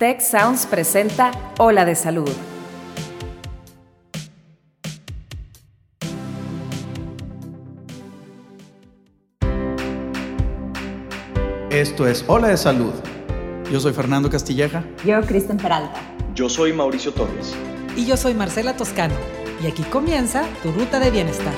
Tech Sounds presenta Ola de Salud. Esto es Ola de Salud. Yo soy Fernando Castilleja. Yo, Kristen Peralta. Yo soy Mauricio Torres. Y yo soy Marcela Toscano. Y aquí comienza tu ruta de bienestar.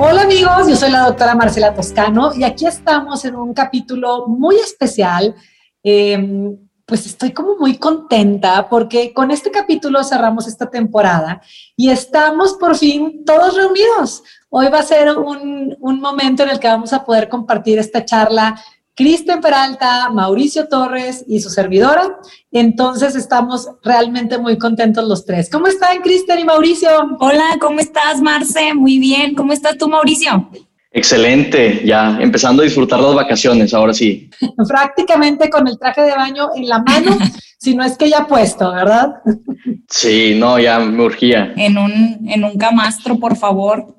Hola amigos, yo soy la doctora Marcela Toscano y aquí estamos en un capítulo muy especial. Em, pues estoy como muy contenta porque con este capítulo cerramos esta temporada y estamos por fin todos reunidos. Hoy va a ser un, un momento en el que vamos a poder compartir esta charla Kristen Peralta, Mauricio Torres y su servidora. Entonces estamos realmente muy contentos los tres. ¿Cómo están Kristen y Mauricio? Hola, ¿cómo estás Marce? Muy bien. ¿Cómo estás tú Mauricio? Excelente, ya empezando a disfrutar las vacaciones, ahora sí. Prácticamente con el traje de baño en la mano, si no es que ya puesto, ¿verdad? Sí, no, ya me urgía. En un, en un camastro, por favor.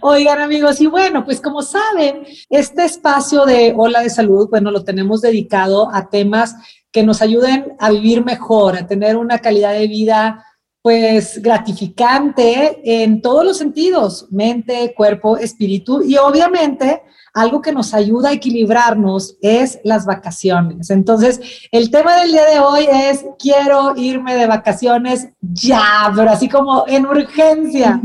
Oigan amigos, y bueno, pues como saben, este espacio de Ola de Salud, bueno, lo tenemos dedicado a temas que nos ayuden a vivir mejor, a tener una calidad de vida pues gratificante en todos los sentidos, mente, cuerpo, espíritu y obviamente algo que nos ayuda a equilibrarnos es las vacaciones. Entonces, el tema del día de hoy es quiero irme de vacaciones ya, pero así como en urgencia.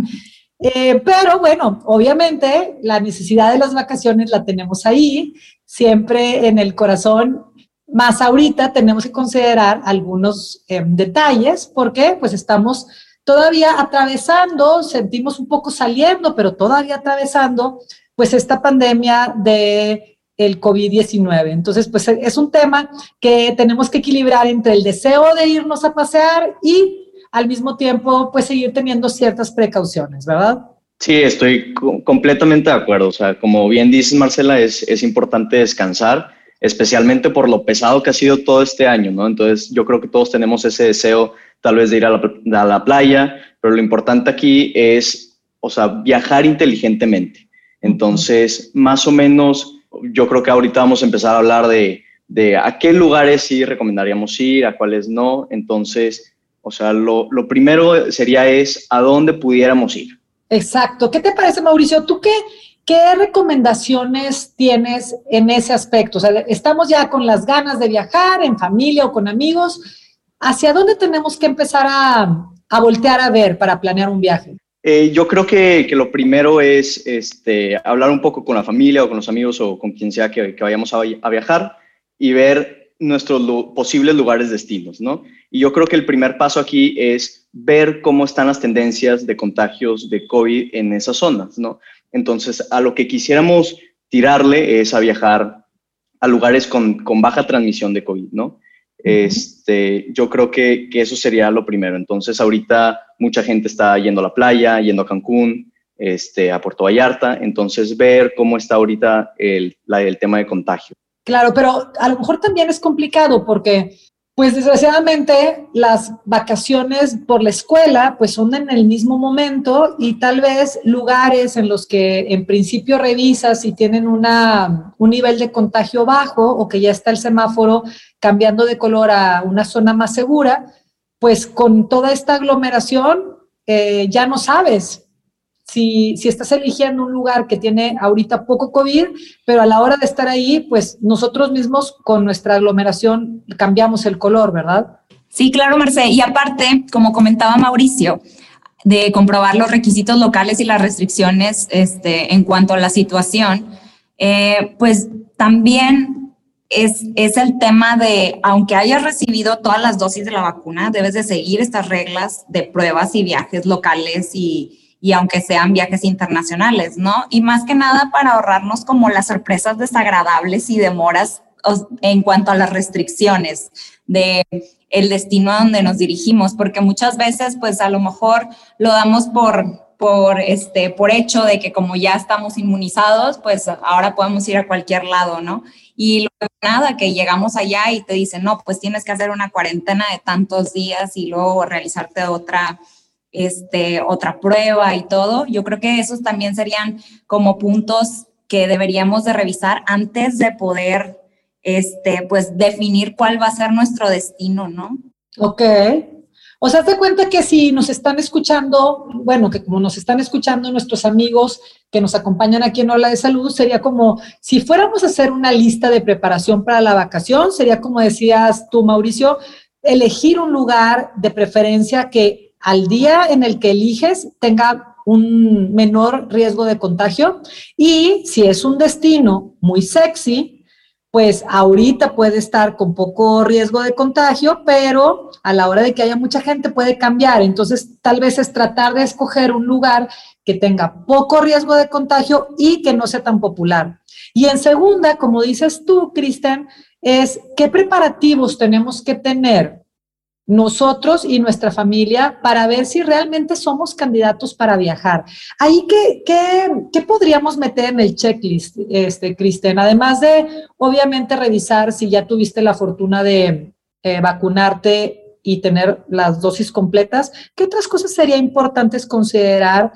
Eh, pero bueno, obviamente la necesidad de las vacaciones la tenemos ahí, siempre en el corazón. Más ahorita tenemos que considerar algunos eh, detalles porque pues estamos todavía atravesando, sentimos un poco saliendo, pero todavía atravesando pues esta pandemia de el COVID-19. Entonces, pues es un tema que tenemos que equilibrar entre el deseo de irnos a pasear y al mismo tiempo, pues seguir teniendo ciertas precauciones, ¿verdad? Sí, estoy completamente de acuerdo. O sea, como bien dices, Marcela, es, es importante descansar, especialmente por lo pesado que ha sido todo este año, ¿no? Entonces, yo creo que todos tenemos ese deseo tal vez de ir a la, a la playa, pero lo importante aquí es, o sea, viajar inteligentemente. Entonces, más o menos, yo creo que ahorita vamos a empezar a hablar de, de a qué lugares sí recomendaríamos ir, a cuáles no. Entonces, o sea, lo, primero sería es a dónde pudiéramos ir. Exacto. ¿Qué te parece, Mauricio? ¿Tú qué, qué recomendaciones tienes en ese aspecto? O sea, estamos ya con las ganas de viajar en familia o con amigos. ¿Hacia dónde tenemos que empezar a, voltear a ver para planear un viaje? Eh, yo creo que, lo primero es este, hablar un poco con la familia o con los amigos o con quien sea que, vayamos a, a viajar y ver nuestros posibles lugares destinos, ¿no? Y yo creo que el primer paso aquí es ver cómo están las tendencias de contagios de COVID en esas zonas, ¿no? Entonces, a lo que quisiéramos tirarle es a viajar a lugares con, baja transmisión de COVID, ¿no? Este, yo creo que, eso sería lo primero. Entonces, ahorita mucha gente está yendo a la playa, yendo a Cancún, este, a Puerto Vallarta. Entonces, ver cómo está ahorita el, el tema de contagio. Claro, pero a lo mejor también es complicado porque, pues desgraciadamente, las vacaciones por la escuela, pues son en el mismo momento y tal vez lugares en los que en principio revisas si tienen una, un nivel de contagio bajo o que ya está el semáforo cambiando de color a una zona más segura, pues con toda esta aglomeración eh, ya no sabes si, estás eligiendo un lugar que tiene ahorita poco COVID, pero a la hora de estar ahí, pues nosotros mismos con nuestra aglomeración cambiamos el color, ¿verdad? Sí, claro, Merced. Y aparte, como comentaba Mauricio, de comprobar los requisitos locales y las restricciones este, en cuanto a la situación, eh, pues también es, es, el tema de, aunque hayas recibido todas las dosis de la vacuna, debes de seguir estas reglas de pruebas y viajes locales y, y aunque sean viajes internacionales, ¿no? Y más que nada para ahorrarnos como las sorpresas desagradables y demoras en cuanto a las restricciones de el destino a donde nos dirigimos, porque muchas veces pues a lo mejor lo damos por por este por hecho de que como ya estamos inmunizados, pues ahora podemos ir a cualquier lado, ¿no? Y luego nada, que llegamos allá y te dicen, "No, pues tienes que hacer una cuarentena de tantos días y luego realizarte otra este, otra prueba y todo. Yo creo que esos también serían como puntos que deberíamos de revisar antes de poder este, pues definir cuál va a ser nuestro destino, ¿no? Ok. O sea, te cuenta que si nos están escuchando, bueno, que como nos están escuchando nuestros amigos que nos acompañan aquí en Ola de Salud, sería como si fuéramos a hacer una lista de preparación para la vacación, sería como decías tú, Mauricio, elegir un lugar de preferencia que al día en el que eliges tenga un menor riesgo de contagio y si es un destino muy sexy, pues ahorita puede estar con poco riesgo de contagio, pero a la hora de que haya mucha gente puede cambiar. Entonces, tal vez es tratar de escoger un lugar que tenga poco riesgo de contagio y que no sea tan popular. Y en segunda, como dices tú, Cristian, es qué preparativos tenemos que tener nosotros y nuestra familia para ver si realmente somos candidatos para viajar. Ahí, ¿qué, qué, podríamos meter en el checklist, este, Kristen? Además de, obviamente, revisar si ya tuviste la fortuna de eh, vacunarte y tener las dosis completas, ¿qué otras cosas sería importantes considerar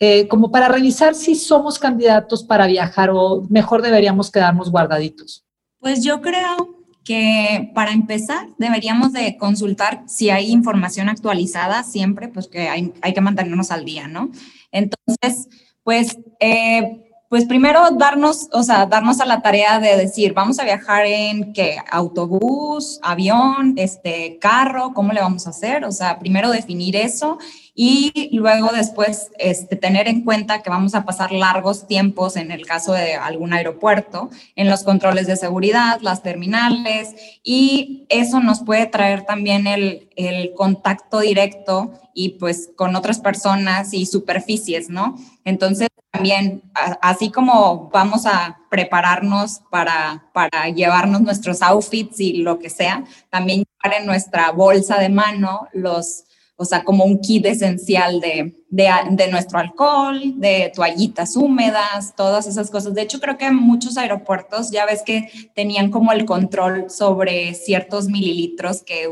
eh, como para revisar si somos candidatos para viajar o mejor deberíamos quedarnos guardaditos? Pues yo creo que para empezar deberíamos de consultar si hay información actualizada siempre, pues que hay, hay que mantenernos al día, ¿no? Entonces, pues, eh, pues primero darnos, o sea, darnos a la tarea de decir, vamos a viajar en qué, autobús, avión, este, carro, ¿cómo le vamos a hacer? O sea, primero definir eso y luego después este, tener en cuenta que vamos a pasar largos tiempos en el caso de algún aeropuerto, en los controles de seguridad, las terminales, y eso nos puede traer también el, el contacto directo y pues con otras personas y superficies, ¿no? Entonces también, así como vamos a prepararnos para, para llevarnos nuestros outfits y lo que sea, también llevar en nuestra bolsa de mano los o sea, como un kit esencial de, de, nuestro alcohol, de toallitas húmedas, todas esas cosas. De hecho, creo que muchos aeropuertos ya ves que tenían como el control sobre ciertos mililitros que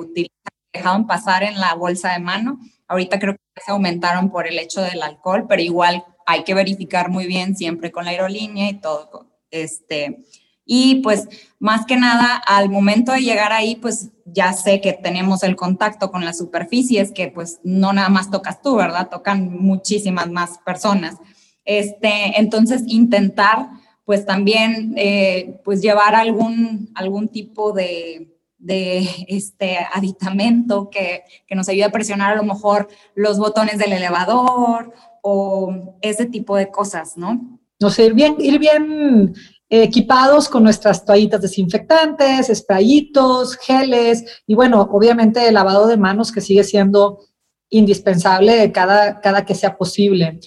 dejaban pasar en la bolsa de mano. Ahorita creo que se aumentaron por el hecho del alcohol, pero igual hay que verificar muy bien siempre con la aerolínea y todo. Este, y pues más que nada, al momento de llegar ahí, pues ya sé que tenemos el contacto con las superficies, que pues no nada más tocas tú, ¿verdad? Tocan muchísimas más personas. Este, entonces, intentar pues también eh, pues llevar algún, algún tipo de, de este aditamento que, que nos ayude a presionar a lo mejor los botones del elevador o ese tipo de cosas, ¿no? No sé, ir bien, ir bien equipados con nuestras toallitas desinfectantes, sprayitos, geles y bueno, obviamente el lavado de manos que sigue siendo indispensable cada, cada que sea posible.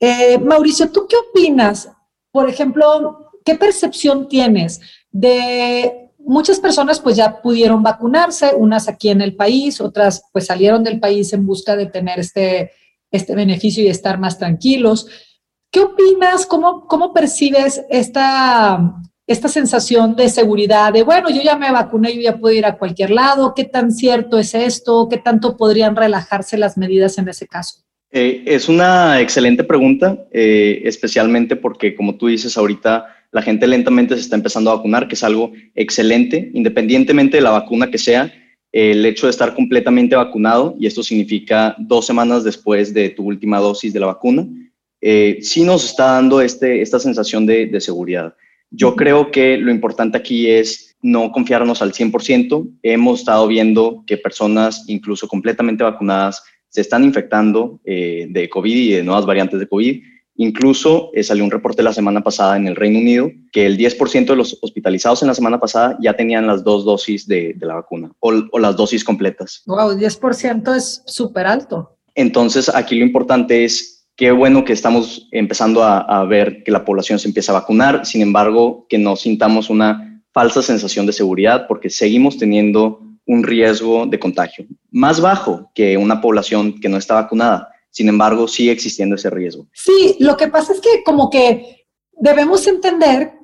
Eh, Mauricio, ¿tú qué opinas? Por ejemplo, ¿qué percepción tienes de muchas personas pues ya pudieron vacunarse, unas aquí en el país, otras pues salieron del país en busca de tener este, este beneficio y estar más tranquilos? ¿Qué opinas? ¿Cómo, cómo percibes esta, esta sensación de seguridad? De, bueno, yo ya me vacuné, yo ya puedo ir a cualquier lado. ¿Qué tan cierto es esto? ¿Qué tanto podrían relajarse las medidas en ese caso? Eh, es una excelente pregunta, eh, especialmente porque, como tú dices ahorita, la gente lentamente se está empezando a vacunar, que es algo excelente, independientemente de la vacuna que sea, el hecho de estar completamente vacunado, y esto significa dos semanas después de tu última dosis de la vacuna, eh, sí nos está dando este, esta sensación de, seguridad. Yo creo que lo importante aquí es no confiarnos al 100%. Hemos estado viendo que personas, incluso completamente vacunadas, se están infectando eh, de COVID y de nuevas variantes de COVID. Incluso eh, salió un reporte la semana pasada en el Reino Unido que el 10% de los hospitalizados en la semana pasada ya tenían las dos dosis de, la vacuna o, o, las dosis completas. Wow, 10% es súper alto. Entonces, aquí lo importante es Qué bueno que estamos empezando a, ver que la población se empieza a vacunar, sin embargo, que no sintamos una falsa sensación de seguridad porque seguimos teniendo un riesgo de contagio más bajo que una población que no está vacunada. Sin embargo, sigue existiendo ese riesgo. Sí, lo que pasa es que como que debemos entender,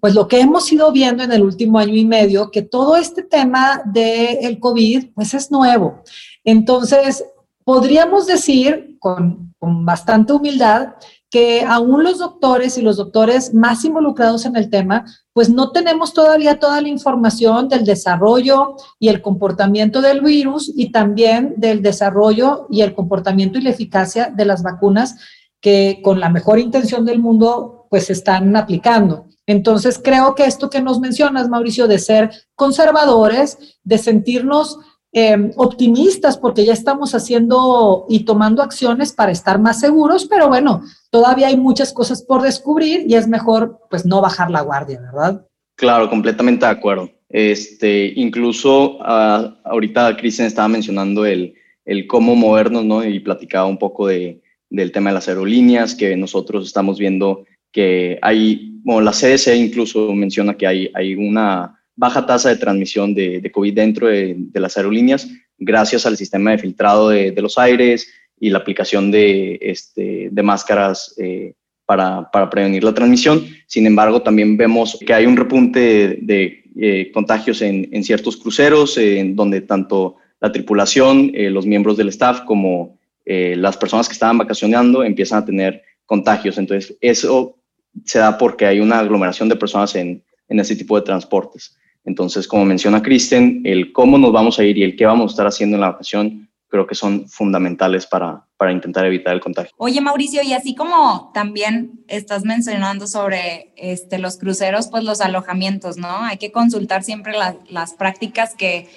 pues lo que hemos ido viendo en el último año y medio, que todo este tema del COVID, pues es nuevo. Entonces, podríamos decir con, bastante humildad que aún los doctores y los doctores más involucrados en el tema, pues no tenemos todavía toda la información del desarrollo y el comportamiento del virus y también del desarrollo y el comportamiento y la eficacia de las vacunas que con la mejor intención del mundo pues están aplicando. Entonces creo que esto que nos mencionas, Mauricio, de ser conservadores, de sentirnos eh, optimistas porque ya estamos haciendo y tomando acciones para estar más seguros, pero bueno, todavía hay muchas cosas por descubrir y es mejor pues no bajar la guardia, ¿verdad? Claro, completamente de acuerdo. Este, incluso uh, ahorita Cristian estaba mencionando el, el, cómo movernos, ¿no? Y platicaba un poco de, del tema de las aerolíneas, que nosotros estamos viendo que hay, bueno, la CDC incluso menciona que hay, hay una baja tasa de transmisión de, de COVID dentro de, de, las aerolíneas gracias al sistema de filtrado de, de los aires y la aplicación de, este, de máscaras eh, para, para, prevenir la transmisión. Sin embargo, también vemos que hay un repunte de, eh, contagios en, en, ciertos cruceros, en donde tanto la tripulación, eh, los miembros del staff, como eh, las personas que estaban vacacionando empiezan a tener contagios. Entonces, eso se da porque hay una aglomeración de personas en, en ese tipo de transportes. Entonces, como menciona Kristen, el cómo nos vamos a ir y el qué vamos a estar haciendo en la vacación creo que son fundamentales para, para intentar evitar el contagio. Oye, Mauricio, y así como también estás mencionando sobre este, los cruceros, pues los alojamientos, ¿no? Hay que consultar siempre las prácticas que,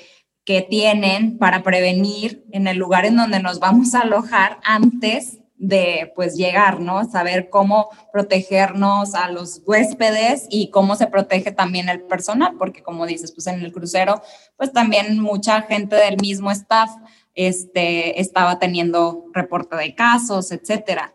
que tienen para prevenir en el lugar en donde nos vamos a alojar antes de pues llegar, ¿no? Saber cómo protegernos a los huéspedes y cómo se protege también el personal, porque como dices, pues en el crucero, pues también mucha gente del mismo staff este, estaba teniendo reporte de casos, etcétera.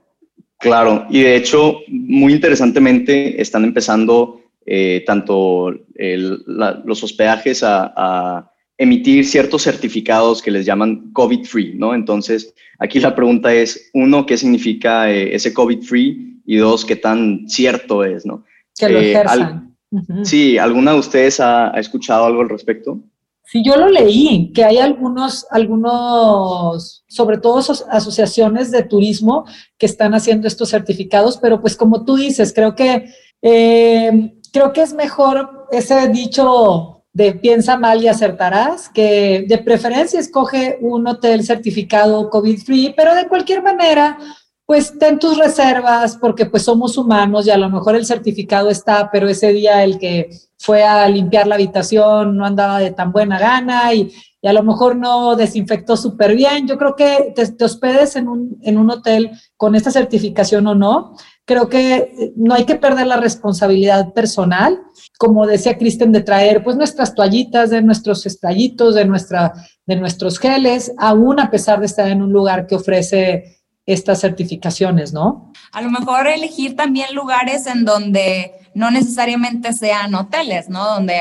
Claro, y de hecho, muy interesantemente, están empezando eh, tanto los hospedajes a emitir ciertos certificados que les llaman COVID-free, ¿no? Entonces, aquí la pregunta es, uno, ¿qué significa eh, ese COVID-free? Y dos, ¿qué tan cierto es, ¿no? Que lo ejerzan. Eh, al, uh -huh. Sí, ¿alguna de ustedes ha, ha, escuchado algo al respecto? Sí, yo lo leí, que hay algunos, algunos, sobre todo asociaciones de turismo que están haciendo estos certificados, pero pues como tú dices, creo que, eh, creo que es mejor ese dicho de piensa mal y acertarás, que de preferencia escoge un hotel certificado COVID-free, pero de cualquier manera, pues ten tus reservas porque pues somos humanos y a lo mejor el certificado está, pero ese día el que fue a limpiar la habitación no andaba de tan buena gana y, y a lo mejor no desinfectó súper bien. Yo creo que te, te hospedes en un, en un hotel con esta certificación o no, creo que no hay que perder la responsabilidad personal, como decía Kristen, de traer pues nuestras toallitas, de nuestros estallitos, de, nuestra, de nuestros geles, aún a pesar de estar en un lugar que ofrece estas certificaciones, ¿no? A lo mejor elegir también lugares en donde no necesariamente sean hoteles, ¿no? Donde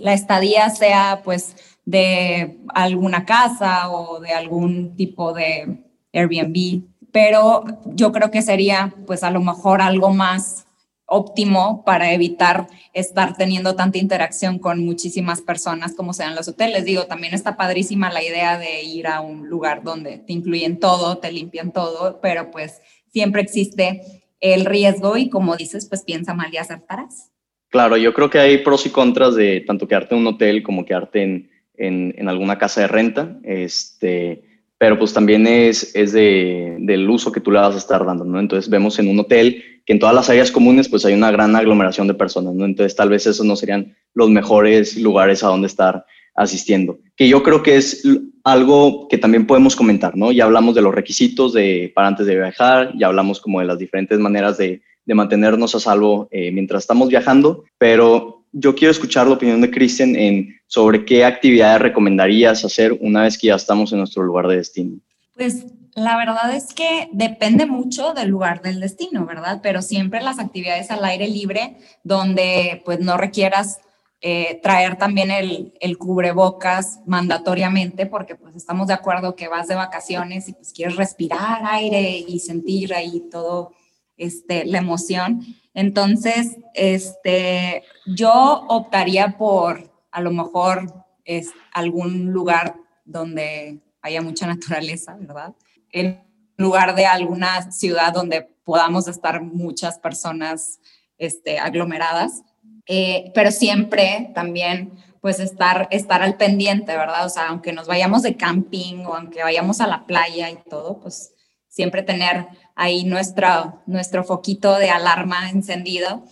la estadía sea pues de alguna casa o de algún tipo de Airbnb pero yo creo que sería pues a lo mejor algo más óptimo para evitar estar teniendo tanta interacción con muchísimas personas como sean los hoteles. Digo, también está padrísima la idea de ir a un lugar donde te incluyen todo, te limpian todo, pero pues siempre existe el riesgo y como dices, pues piensa mal y acertarás. Claro, yo creo que hay pros y contras de tanto quedarte en un hotel como quedarte en, en, en alguna casa de renta. Este, pero pues también es, es de, del uso que tú le vas a estar dando, ¿no? Entonces vemos en un hotel que en todas las áreas comunes pues hay una gran aglomeración de personas, ¿no? Entonces tal vez esos no serían los mejores lugares a donde estar asistiendo, que yo creo que es algo que también podemos comentar, ¿no? Ya hablamos de los requisitos de, para antes de viajar, ya hablamos como de las diferentes maneras de, de mantenernos a salvo eh, mientras estamos viajando, pero yo quiero escuchar la opinión de Kristen en sobre qué actividades recomendarías hacer una vez que ya estamos en nuestro lugar de destino. Pues la verdad es que depende mucho del lugar del destino, ¿verdad? Pero siempre las actividades al aire libre, donde pues no requieras eh, traer también el, el, cubrebocas mandatoriamente, porque pues estamos de acuerdo que vas de vacaciones y pues quieres respirar aire y sentir ahí todo este, la emoción. Entonces, este, yo optaría por a lo mejor es algún lugar donde haya mucha naturaleza, ¿verdad? En lugar de alguna ciudad donde podamos estar muchas personas este, aglomeradas. eh, pero siempre también pues estar, estar al pendiente, ¿verdad? O sea, aunque nos vayamos de camping o aunque vayamos a la playa y todo, pues siempre tener ahí nuestro, nuestro foquito de alarma encendido,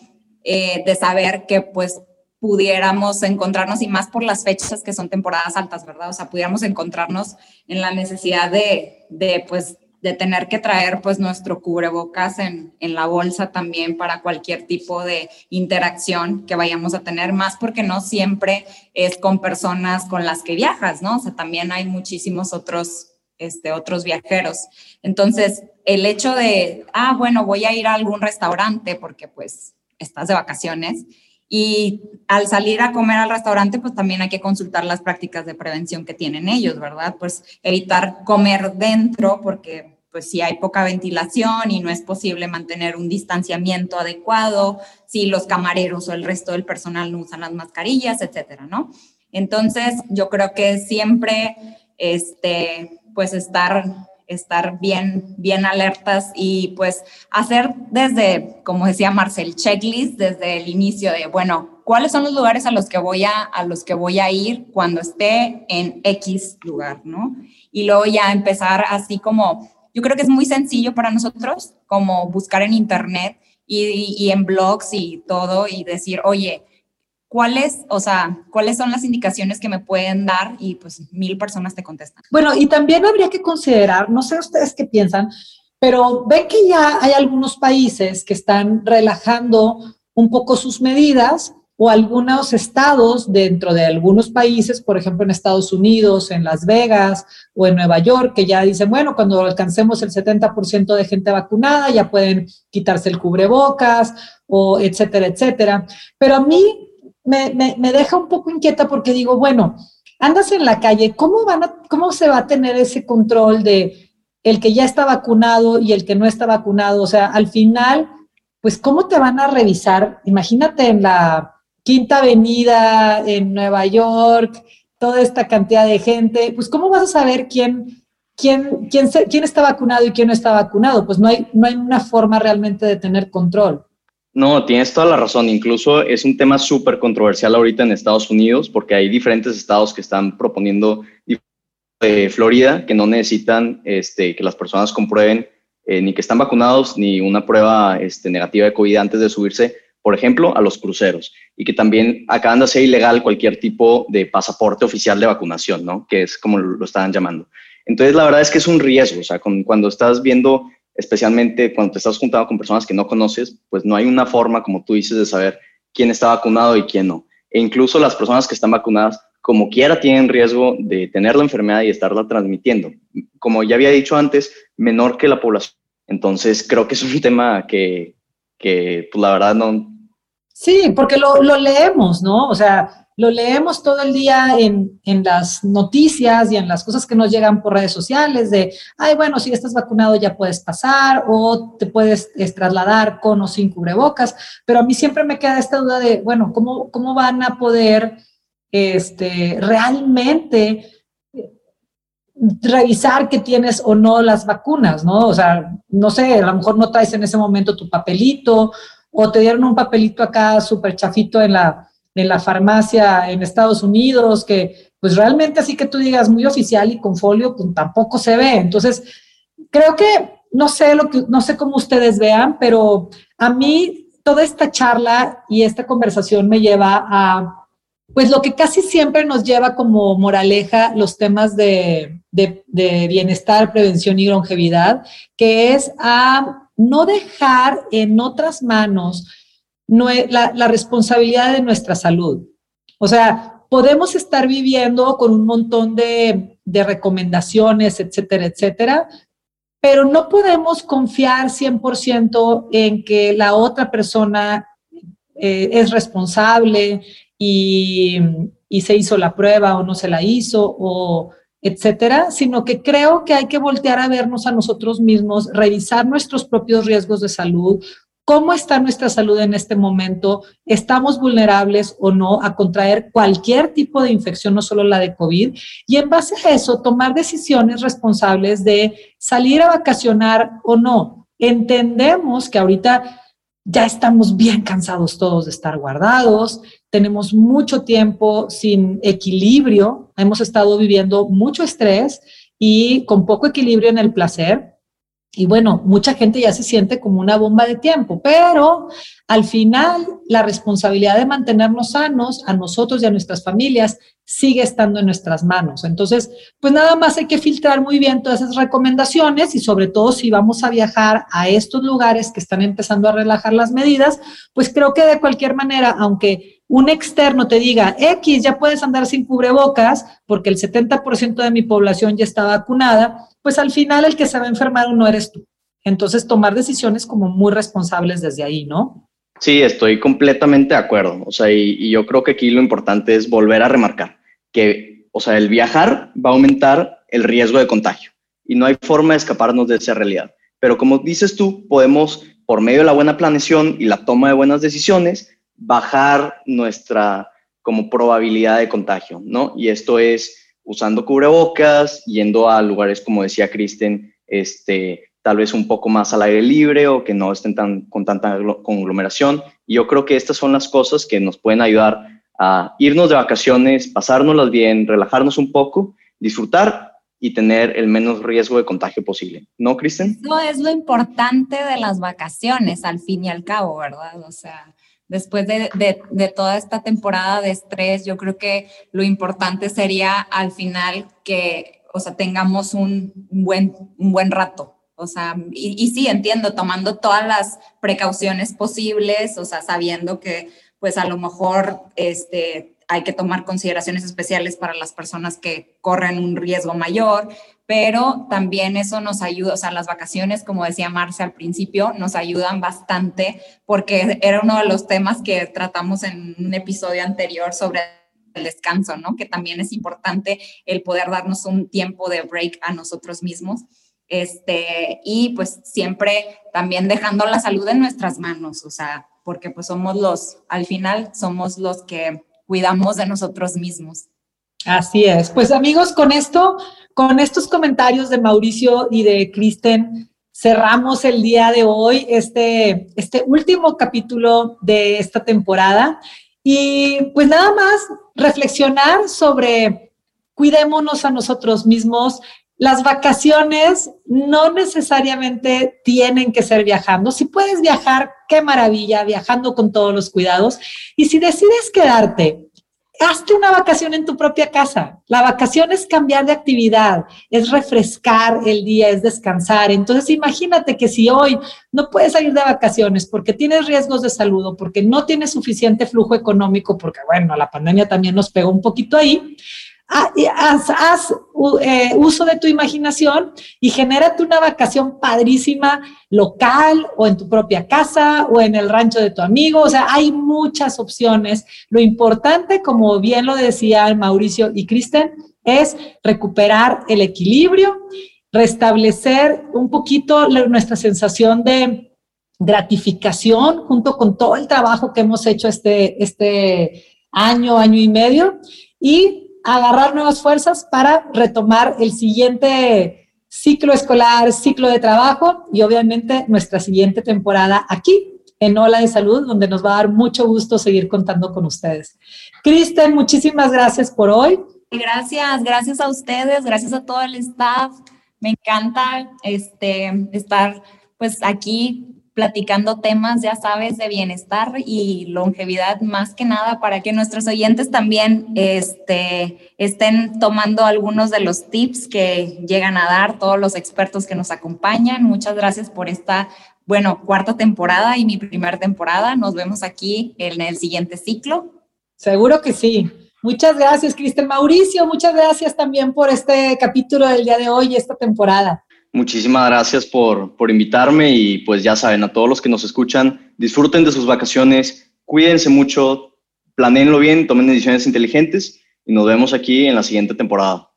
eh, de saber que pues pudiéramos encontrarnos, y más por las fechas que son temporadas altas, ¿verdad? O sea, pudiéramos encontrarnos en la necesidad de, de pues, de tener que traer pues nuestro cubrebocas en, en, la bolsa también para cualquier tipo de interacción que vayamos a tener, más porque no siempre es con personas con las que viajas, ¿no? O sea, también hay muchísimos otros, este, otros viajeros. Entonces, el hecho de, ah, bueno, voy a ir a algún restaurante porque pues estás de vacaciones y al salir a comer al restaurante, pues también hay que consultar las prácticas de prevención que tienen ellos, ¿verdad? Pues evitar comer dentro porque pues si hay poca ventilación y no es posible mantener un distanciamiento adecuado, si los camareros o el resto del personal no usan las mascarillas, etcétera, ¿no? Entonces, yo creo que siempre, este, pues estar estar bien, bien alertas y pues hacer desde, como decía Marcel, checklist desde el inicio de, bueno, ¿cuáles son los lugares a los que voy a, a los que voy a ir cuando esté en X lugar, ¿no? Y luego ya empezar así como, yo creo que es muy sencillo para nosotros, como buscar en internet y, y en blogs y todo y decir, oye, ¿Cuáles, o sea, cuáles son las indicaciones que me pueden dar? Y pues mil personas te contestan. Bueno, y también habría que considerar, no sé ustedes qué piensan, pero ven que ya hay algunos países que están relajando un poco sus medidas o algunos estados dentro de algunos países, por ejemplo en Estados Unidos, en Las Vegas o en Nueva York, que ya dicen, bueno, cuando alcancemos el 70% de gente vacunada ya pueden quitarse el cubrebocas o etcétera, etcétera. Pero a mí me, deja un poco inquieta porque digo, bueno, andas en la calle, ¿cómo, van a, ¿cómo se va a tener ese control de el que ya está vacunado y el que no está vacunado? O sea, al final, pues, ¿cómo te van a revisar? Imagínate en la Quinta Avenida, en Nueva York, toda esta cantidad de gente, pues, ¿cómo vas a saber quién, quién, quién, quién está vacunado y quién no está vacunado? Pues no hay, no hay una forma realmente de tener control. No, tienes toda la razón. Incluso es un tema súper controversial ahorita en Estados Unidos porque hay diferentes estados que están proponiendo Florida que no necesitan este, que las personas comprueben eh, ni que están vacunados ni una prueba este, negativa de COVID antes de subirse, por ejemplo, a los cruceros. Y que también acaban de hacer ilegal cualquier tipo de pasaporte oficial de vacunación, ¿no? Que es como lo estaban llamando. Entonces, la verdad es que es un riesgo. O sea, cuando estás viendo especialmente cuando te estás juntando con personas que no conoces, pues no hay una forma, como tú dices, de saber quién está vacunado y quién no. E incluso las personas que están vacunadas, como quiera, tienen riesgo de tener la enfermedad y estarla transmitiendo. Como ya había dicho antes, menor que la población. Entonces, creo que es un tema que, que pues, la verdad no... Sí, porque lo, lo leemos, ¿no? O sea, lo leemos todo el día en, las noticias y en las cosas que nos llegan por redes sociales de, ay, bueno, si estás vacunado ya puedes pasar o te puedes trasladar con o sin cubrebocas, pero a mí siempre me queda esta duda de, bueno, ¿cómo, cómo van a poder este, realmente revisar que tienes o no las vacunas, ¿no? O sea, no sé, a lo mejor no traes en ese momento tu papelito o te dieron un papelito acá súper chafito en la en la farmacia en Estados Unidos, que pues realmente así que tú digas muy oficial y con folio, pues tampoco se ve. Entonces, creo que no sé lo que no sé cómo ustedes vean, pero a mí toda esta charla y esta conversación me lleva a pues lo que casi siempre nos lleva como moraleja los temas de, de, de bienestar, prevención y longevidad, que es a no dejar en otras manos la, la responsabilidad de nuestra salud. O sea, podemos estar viviendo con un montón de, de, recomendaciones, etcétera, etcétera, pero no podemos confiar 100% en que la otra persona eh, es responsable y, y, se hizo la prueba o no se la hizo o etcétera, sino que creo que hay que voltear a vernos a nosotros mismos, revisar nuestros propios riesgos de salud, cómo está nuestra salud en este momento, estamos vulnerables o no a contraer cualquier tipo de infección, no solo la de COVID, y en base a eso tomar decisiones responsables de salir a vacacionar o no. Entendemos que ahorita ya estamos bien cansados todos de estar guardados, tenemos mucho tiempo sin equilibrio, hemos estado viviendo mucho estrés y con poco equilibrio en el placer. Y bueno, mucha gente ya se siente como una bomba de tiempo, pero al final la responsabilidad de mantenernos sanos a nosotros y a nuestras familias sigue estando en nuestras manos. Entonces, pues nada más hay que filtrar muy bien todas esas recomendaciones y sobre todo si vamos a viajar a estos lugares que están empezando a relajar las medidas, pues creo que de cualquier manera, aunque un externo te diga, X, ya puedes andar sin cubrebocas porque el 70% de mi población ya está vacunada, pues al final el que se va a enfermar no eres tú. Entonces, tomar decisiones como muy responsables desde ahí, ¿no? Sí, estoy completamente de acuerdo. O sea, y, y, yo creo que aquí lo importante es volver a remarcar que, o sea, el viajar va a aumentar el riesgo de contagio y no hay forma de escaparnos de esa realidad. Pero como dices tú, podemos, por medio de la buena planeación y la toma de buenas decisiones, bajar nuestra como probabilidad de contagio, ¿no? Y esto es usando cubrebocas, yendo a lugares, como decía Kristen, este, tal vez un poco más al aire libre o que no estén tan, con tanta conglomeración. Y yo creo que estas son las cosas que nos pueden ayudar a irnos de vacaciones, pasárnoslas bien, relajarnos un poco, disfrutar y tener el menos riesgo de contagio posible. ¿No, Kristen? No es lo importante de las vacaciones, al fin y al cabo, ¿verdad? O sea, después de, de, toda esta temporada de estrés, yo creo que lo importante sería al final que, o sea, tengamos un, buen, un buen rato. O sea, y, y, sí, entiendo, tomando todas las precauciones posibles, o sea, sabiendo que pues a lo mejor este, hay que tomar consideraciones especiales para las personas que corren un riesgo mayor, pero también eso nos ayuda, o sea, las vacaciones, como decía Marcia al principio, nos ayudan bastante porque era uno de los temas que tratamos en un episodio anterior sobre el descanso, ¿no? Que también es importante el poder darnos un tiempo de break a nosotros mismos. Este, y pues siempre también dejando la salud en nuestras manos, o sea, porque pues somos los, al final somos los que cuidamos de nosotros mismos. Así es. Pues amigos, con esto, con estos comentarios de Mauricio y de Kristen, cerramos el día de hoy este, este último capítulo de esta temporada. Y pues nada más reflexionar sobre cuidémonos a nosotros mismos. Las vacaciones no necesariamente tienen que ser viajando. Si puedes viajar, qué maravilla, viajando con todos los cuidados. Y si decides quedarte hazte una vacación en tu propia casa. La vacación es cambiar de actividad, es refrescar el día, es descansar. Entonces, imagínate que si hoy no puedes salir de vacaciones porque tienes riesgos de salud o porque no tienes suficiente flujo económico, porque bueno, la pandemia también nos pegó un poquito ahí, Ah, haz, eh, uso de tu imaginación y genérate una vacación padrísima local o en tu propia casa o en el rancho de tu amigo. O sea, hay muchas opciones. Lo importante, como bien lo decían Mauricio y Kristen, es recuperar el equilibrio, restablecer un poquito nuestra sensación de gratificación junto con todo el trabajo que hemos hecho este, este año, año y medio y agarrar nuevas fuerzas para retomar el siguiente ciclo escolar, ciclo de trabajo y obviamente nuestra siguiente temporada aquí en Ola de Salud, donde nos va a dar mucho gusto seguir contando con ustedes. Kristen, muchísimas gracias por hoy. Gracias, gracias a ustedes, gracias a todo el staff. Me encanta este, estar pues aquí platicando temas, ya sabes, de bienestar y longevidad más que nada para que nuestros oyentes también este, estén tomando algunos de los tips que llegan a dar todos los expertos que nos acompañan. Muchas gracias por esta, bueno, cuarta temporada y mi primera temporada. Nos vemos aquí en el siguiente ciclo. Seguro que sí. Muchas gracias, Cristel Mauricio. Muchas gracias también por este capítulo del día de hoy, esta temporada. Muchísimas gracias por, por invitarme y pues ya saben, a todos los que nos escuchan, disfruten de sus vacaciones, cuídense mucho, planeenlo bien, tomen decisiones inteligentes y nos vemos aquí en la siguiente temporada.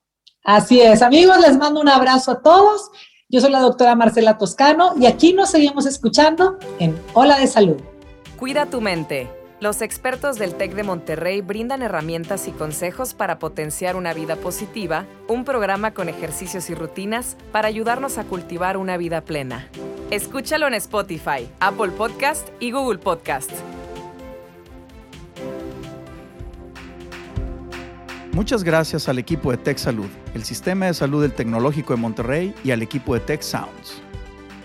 Así es, amigos, les mando un abrazo a todos. Yo soy la doctora Marcela Toscano y aquí nos seguimos escuchando en Hola de Salud. Cuida tu mente. Los expertos del TEC de Monterrey brindan herramientas y consejos para potenciar una vida positiva, un programa con ejercicios y rutinas para ayudarnos a cultivar una vida plena. Escúchalo en Spotify, Apple Podcast y Google Podcast. Muchas gracias al equipo de Tech Salud, el sistema de salud del Tecnológico de Monterrey y al equipo de Tech Sounds.